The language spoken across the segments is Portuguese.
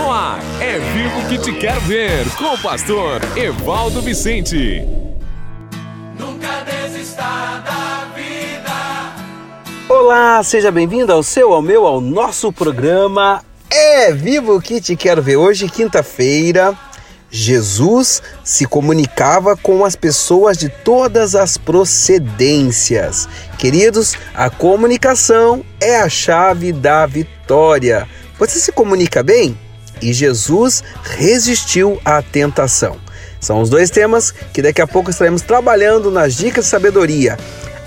No ar, é vivo que te quero ver, com o pastor Evaldo Vicente. Nunca desista da vida. Olá, seja bem-vindo ao seu, ao meu, ao nosso programa É Vivo que te quero ver. Hoje, quinta-feira, Jesus se comunicava com as pessoas de todas as procedências. Queridos, a comunicação é a chave da vitória. Você se comunica bem? E Jesus resistiu à tentação. São os dois temas que daqui a pouco estaremos trabalhando nas dicas de sabedoria.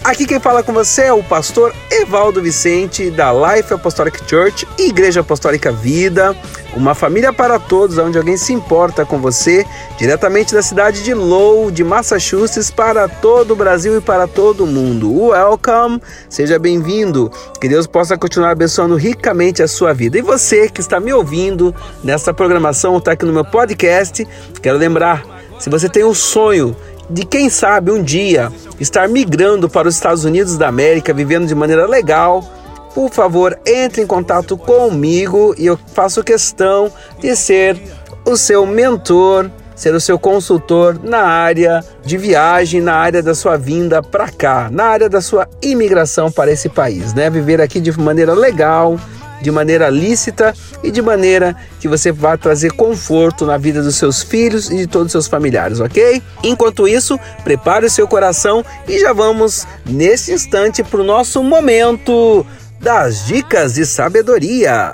Aqui quem fala com você é o pastor Evaldo Vicente, da Life Apostolic Church, Igreja Apostólica Vida, uma família para todos, onde alguém se importa com você, diretamente da cidade de Lowell, de Massachusetts, para todo o Brasil e para todo o mundo. Welcome, seja bem-vindo. Que Deus possa continuar abençoando ricamente a sua vida. E você que está me ouvindo nessa programação, está aqui no meu podcast, quero lembrar, se você tem um sonho de quem sabe um dia estar migrando para os Estados Unidos da América, vivendo de maneira legal, por favor, entre em contato comigo e eu faço questão de ser o seu mentor, ser o seu consultor na área de viagem, na área da sua vinda para cá, na área da sua imigração para esse país, né? Viver aqui de maneira legal, de maneira lícita e de maneira que você vá trazer conforto na vida dos seus filhos e de todos os seus familiares, ok? Enquanto isso, prepare o seu coração e já vamos nesse instante para o nosso momento das dicas de sabedoria.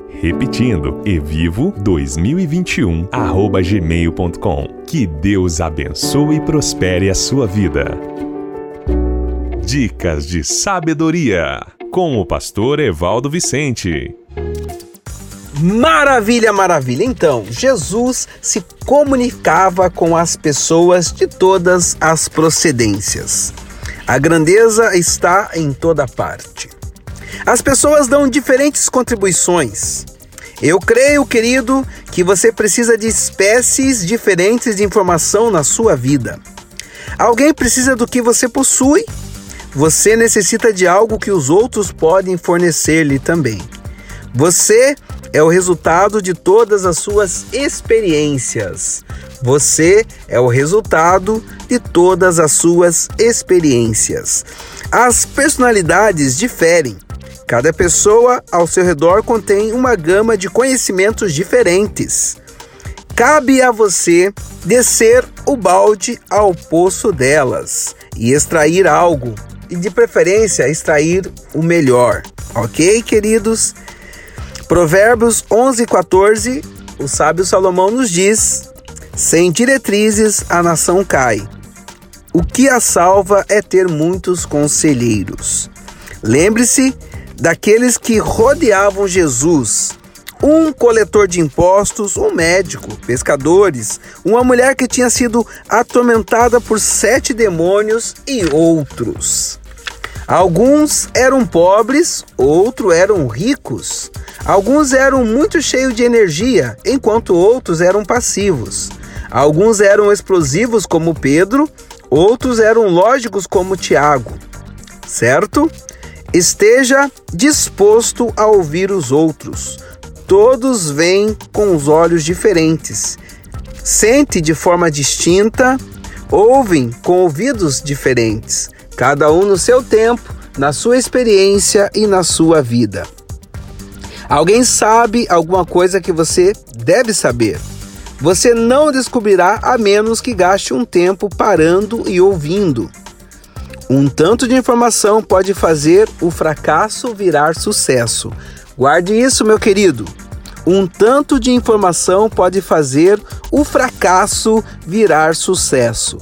Repetindo, evivo2021@gmail.com. Que Deus abençoe e prospere a sua vida. Dicas de sabedoria com o pastor Evaldo Vicente. Maravilha, maravilha. Então, Jesus se comunicava com as pessoas de todas as procedências. A grandeza está em toda parte. As pessoas dão diferentes contribuições. Eu creio, querido, que você precisa de espécies diferentes de informação na sua vida. Alguém precisa do que você possui. Você necessita de algo que os outros podem fornecer-lhe também. Você é o resultado de todas as suas experiências. Você é o resultado de todas as suas experiências. As personalidades diferem Cada pessoa ao seu redor contém uma gama de conhecimentos diferentes. Cabe a você descer o balde ao poço delas e extrair algo, e de preferência extrair o melhor. Ok, queridos? Provérbios 11 14, o sábio Salomão nos diz: Sem diretrizes a nação cai. O que a salva é ter muitos conselheiros. Lembre-se daqueles que rodeavam Jesus. Um coletor de impostos, um médico, pescadores, uma mulher que tinha sido atormentada por sete demônios e outros. Alguns eram pobres, outros eram ricos. Alguns eram muito cheios de energia, enquanto outros eram passivos. Alguns eram explosivos, como Pedro, outros eram lógicos, como Tiago. Certo? Esteja disposto a ouvir os outros. Todos veem com os olhos diferentes. Sente de forma distinta, ouvem com ouvidos diferentes, cada um no seu tempo, na sua experiência e na sua vida. Alguém sabe alguma coisa que você deve saber. Você não descobrirá a menos que gaste um tempo parando e ouvindo. Um tanto de informação pode fazer o fracasso virar sucesso. Guarde isso, meu querido. Um tanto de informação pode fazer o fracasso virar sucesso.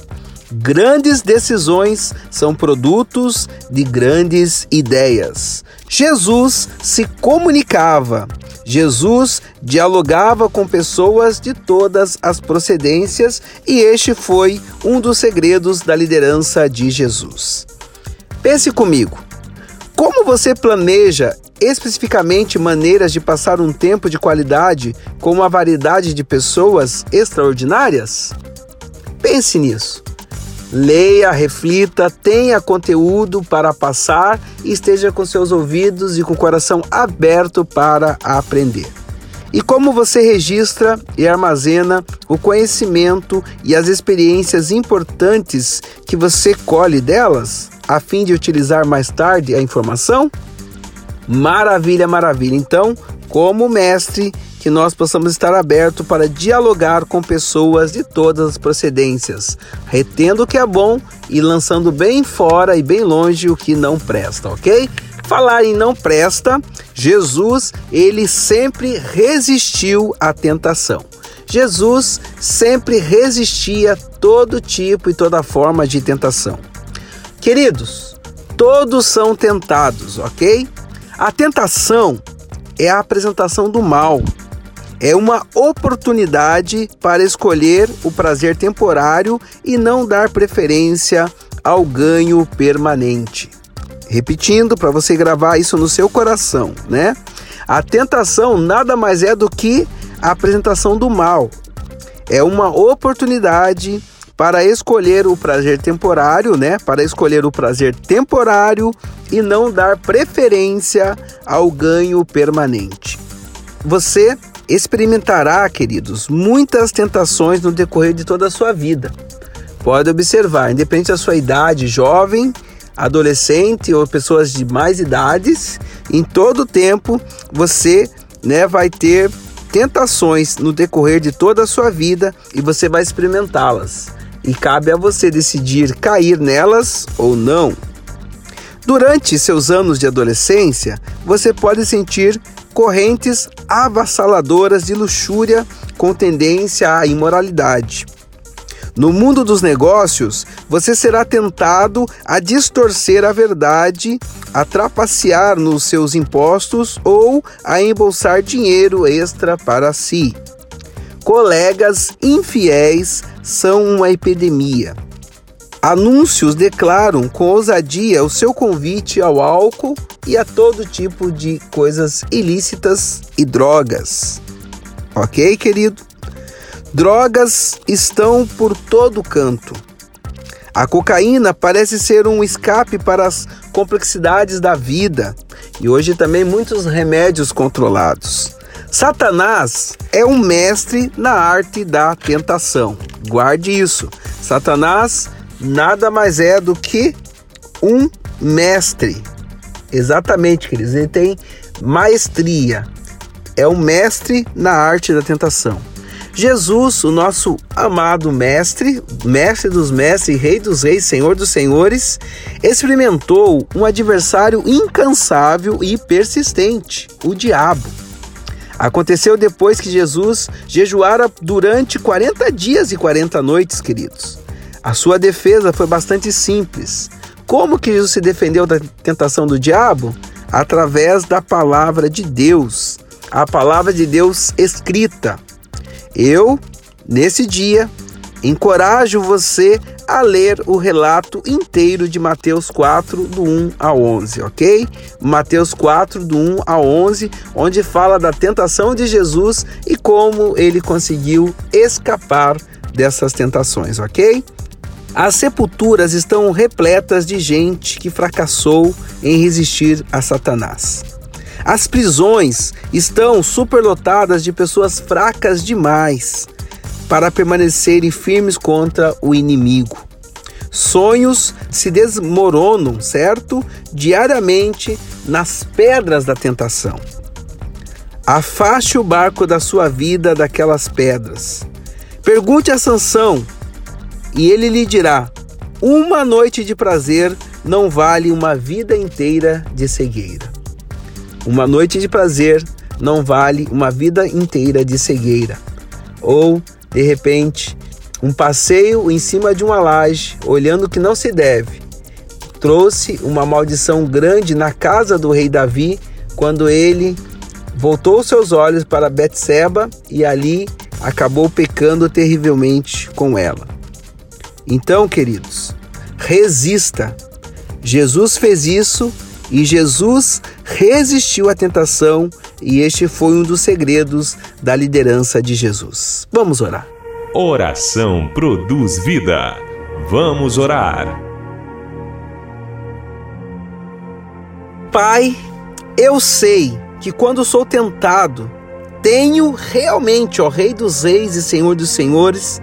Grandes decisões são produtos de grandes ideias. Jesus se comunicava, Jesus dialogava com pessoas de todas as procedências e este foi um dos segredos da liderança de Jesus. Pense comigo, como você planeja especificamente maneiras de passar um tempo de qualidade com uma variedade de pessoas extraordinárias? Pense nisso. Leia, reflita, tenha conteúdo para passar e esteja com seus ouvidos e com o coração aberto para aprender. E como você registra e armazena o conhecimento e as experiências importantes que você colhe delas, a fim de utilizar mais tarde a informação? Maravilha, maravilha. Então, como mestre, que nós possamos estar abertos para dialogar com pessoas de todas as procedências, retendo o que é bom e lançando bem fora e bem longe o que não presta, ok? Falar em não presta, Jesus, ele sempre resistiu à tentação. Jesus sempre resistia a todo tipo e toda forma de tentação. Queridos, todos são tentados, ok? A tentação é a apresentação do mal, é uma oportunidade para escolher o prazer temporário e não dar preferência ao ganho permanente. Repetindo, para você gravar isso no seu coração, né? A tentação nada mais é do que a apresentação do mal. É uma oportunidade para escolher o prazer temporário, né? Para escolher o prazer temporário e não dar preferência ao ganho permanente. Você experimentará, queridos, muitas tentações no decorrer de toda a sua vida. Pode observar, independente da sua idade, jovem, adolescente ou pessoas de mais idades, em todo o tempo você né, vai ter tentações no decorrer de toda a sua vida e você vai experimentá-las. E cabe a você decidir cair nelas ou não. Durante seus anos de adolescência, você pode sentir correntes avassaladoras de luxúria com tendência à imoralidade. No mundo dos negócios, você será tentado a distorcer a verdade, a trapacear nos seus impostos ou a embolsar dinheiro extra para si. Colegas infiéis são uma epidemia. Anúncios declaram com ousadia o seu convite ao álcool e a todo tipo de coisas ilícitas e drogas. Ok, querido? Drogas estão por todo canto. A cocaína parece ser um escape para as complexidades da vida e hoje também muitos remédios controlados. Satanás é um mestre na arte da tentação. Guarde isso. Satanás nada mais é do que um mestre. Exatamente, queridos. Ele tem maestria. É um mestre na arte da tentação. Jesus, o nosso amado mestre, mestre dos mestres, rei dos reis, senhor dos senhores, experimentou um adversário incansável e persistente, o diabo. Aconteceu depois que Jesus jejuara durante 40 dias e 40 noites, queridos. A sua defesa foi bastante simples. Como que Jesus se defendeu da tentação do diabo? Através da palavra de Deus, a palavra de Deus escrita. Eu, nesse dia, encorajo você a ler o relato inteiro de Mateus 4, do 1 ao 11, ok? Mateus 4, do 1 ao 11, onde fala da tentação de Jesus e como ele conseguiu escapar dessas tentações, ok? As sepulturas estão repletas de gente que fracassou em resistir a Satanás. As prisões estão superlotadas de pessoas fracas demais para permanecerem firmes contra o inimigo. Sonhos se desmoronam, certo? Diariamente nas pedras da tentação. Afaste o barco da sua vida daquelas pedras. Pergunte a Sansão e ele lhe dirá: Uma noite de prazer não vale uma vida inteira de cegueira. Uma noite de prazer não vale uma vida inteira de cegueira. Ou, de repente, um passeio em cima de uma laje, olhando o que não se deve, trouxe uma maldição grande na casa do rei Davi, quando ele voltou seus olhos para Betseba e ali acabou pecando terrivelmente com ela. Então, queridos, resista. Jesus fez isso e Jesus resistiu à tentação, e este foi um dos segredos da liderança de Jesus. Vamos orar. Oração produz vida. Vamos orar. Pai, eu sei que quando sou tentado, tenho realmente, ó Rei dos Reis e Senhor dos Senhores,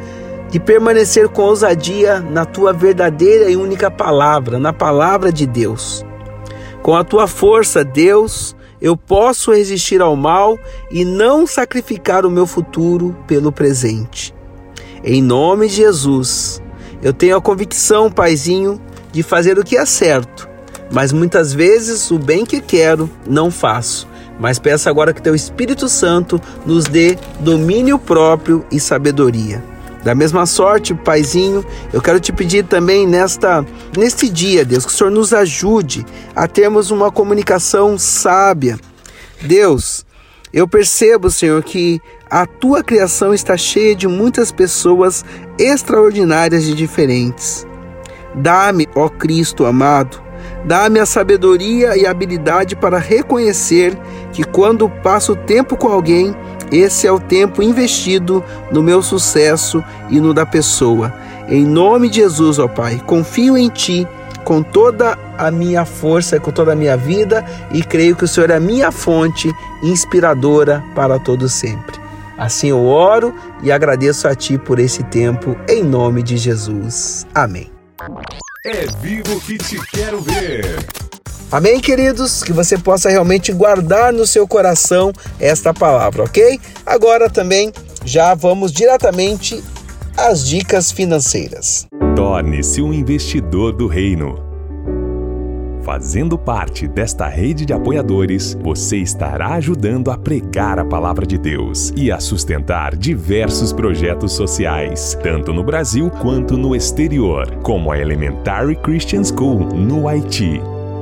de permanecer com ousadia na tua verdadeira e única palavra, na palavra de Deus. Com a tua força, Deus, eu posso resistir ao mal e não sacrificar o meu futuro pelo presente. Em nome de Jesus, eu tenho a convicção, Paizinho, de fazer o que é certo, mas muitas vezes o bem que quero não faço. Mas peço agora que Teu Espírito Santo nos dê domínio próprio e sabedoria. Da mesma sorte, Paizinho, eu quero te pedir também nesta neste dia, Deus, que o Senhor nos ajude a termos uma comunicação sábia. Deus, eu percebo, Senhor, que a tua criação está cheia de muitas pessoas extraordinárias e diferentes. Dá-me, ó Cristo amado, dá-me a sabedoria e habilidade para reconhecer que quando passo tempo com alguém, esse é o tempo investido no meu sucesso e no da pessoa. Em nome de Jesus, ó Pai, confio em Ti com toda a minha força, com toda a minha vida e creio que o Senhor é a minha fonte inspiradora para todo sempre. Assim eu oro e agradeço a Ti por esse tempo, em nome de Jesus. Amém. É vivo que te quero ver. Amém, queridos? Que você possa realmente guardar no seu coração esta palavra, ok? Agora também já vamos diretamente às dicas financeiras. Torne-se um investidor do reino. Fazendo parte desta rede de apoiadores, você estará ajudando a pregar a palavra de Deus e a sustentar diversos projetos sociais, tanto no Brasil quanto no exterior, como a Elementary Christian School no Haiti.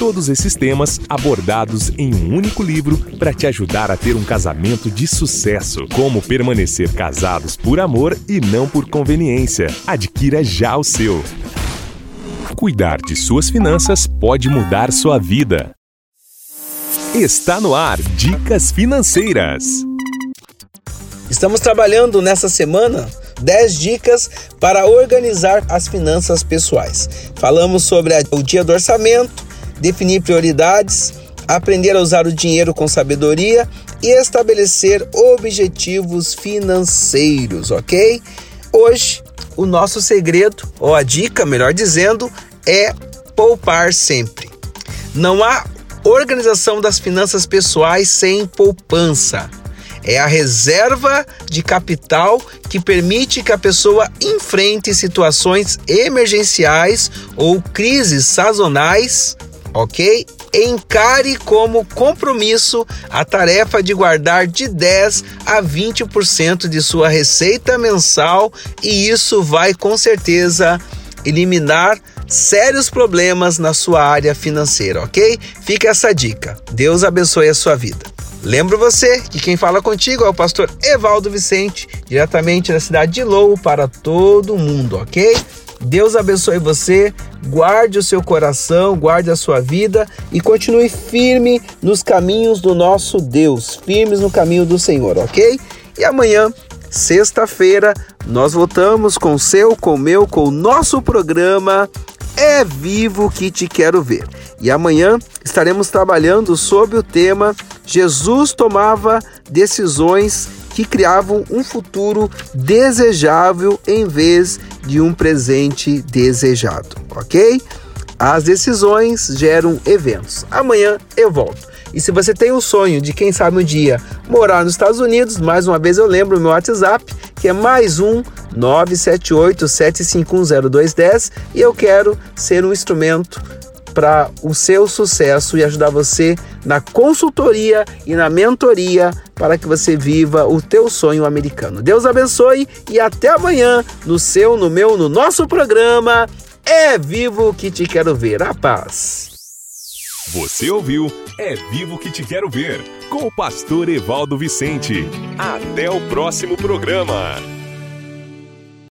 todos esses temas abordados em um único livro para te ajudar a ter um casamento de sucesso. Como permanecer casados por amor e não por conveniência. Adquira já o seu. Cuidar de suas finanças pode mudar sua vida. Está no ar Dicas Financeiras. Estamos trabalhando nessa semana 10 dicas para organizar as finanças pessoais. Falamos sobre o dia do orçamento, definir prioridades, aprender a usar o dinheiro com sabedoria e estabelecer objetivos financeiros, ok? Hoje, o nosso segredo, ou a dica, melhor dizendo, é poupar sempre. Não há organização das finanças pessoais sem poupança. É a reserva de capital que permite que a pessoa enfrente situações emergenciais ou crises sazonais ok? Encare como compromisso a tarefa de guardar de 10 a 20% de sua receita mensal e isso vai com certeza eliminar sérios problemas na sua área financeira, ok? Fica essa dica. Deus abençoe a sua vida. Lembro você que quem fala contigo é o pastor Evaldo Vicente, diretamente da cidade de Lou para todo mundo, ok? Deus abençoe você, guarde o seu coração, guarde a sua vida e continue firme nos caminhos do nosso Deus, firmes no caminho do Senhor, ok? E amanhã, sexta-feira, nós voltamos com seu, com meu, com o nosso programa É Vivo que Te Quero Ver. E amanhã estaremos trabalhando sobre o tema Jesus tomava decisões que criavam um futuro desejável em vez de um presente desejado, ok? As decisões geram eventos. Amanhã eu volto. E se você tem o sonho de, quem sabe um dia, morar nos Estados Unidos, mais uma vez eu lembro o meu WhatsApp, que é mais um 978-7510210 e eu quero ser um instrumento para o seu sucesso e ajudar você na consultoria e na mentoria para que você viva o teu sonho americano. Deus abençoe e até amanhã no seu, no meu, no nosso programa É Vivo que te quero ver. A paz. Você ouviu É Vivo que te quero ver com o pastor Evaldo Vicente. Até o próximo programa.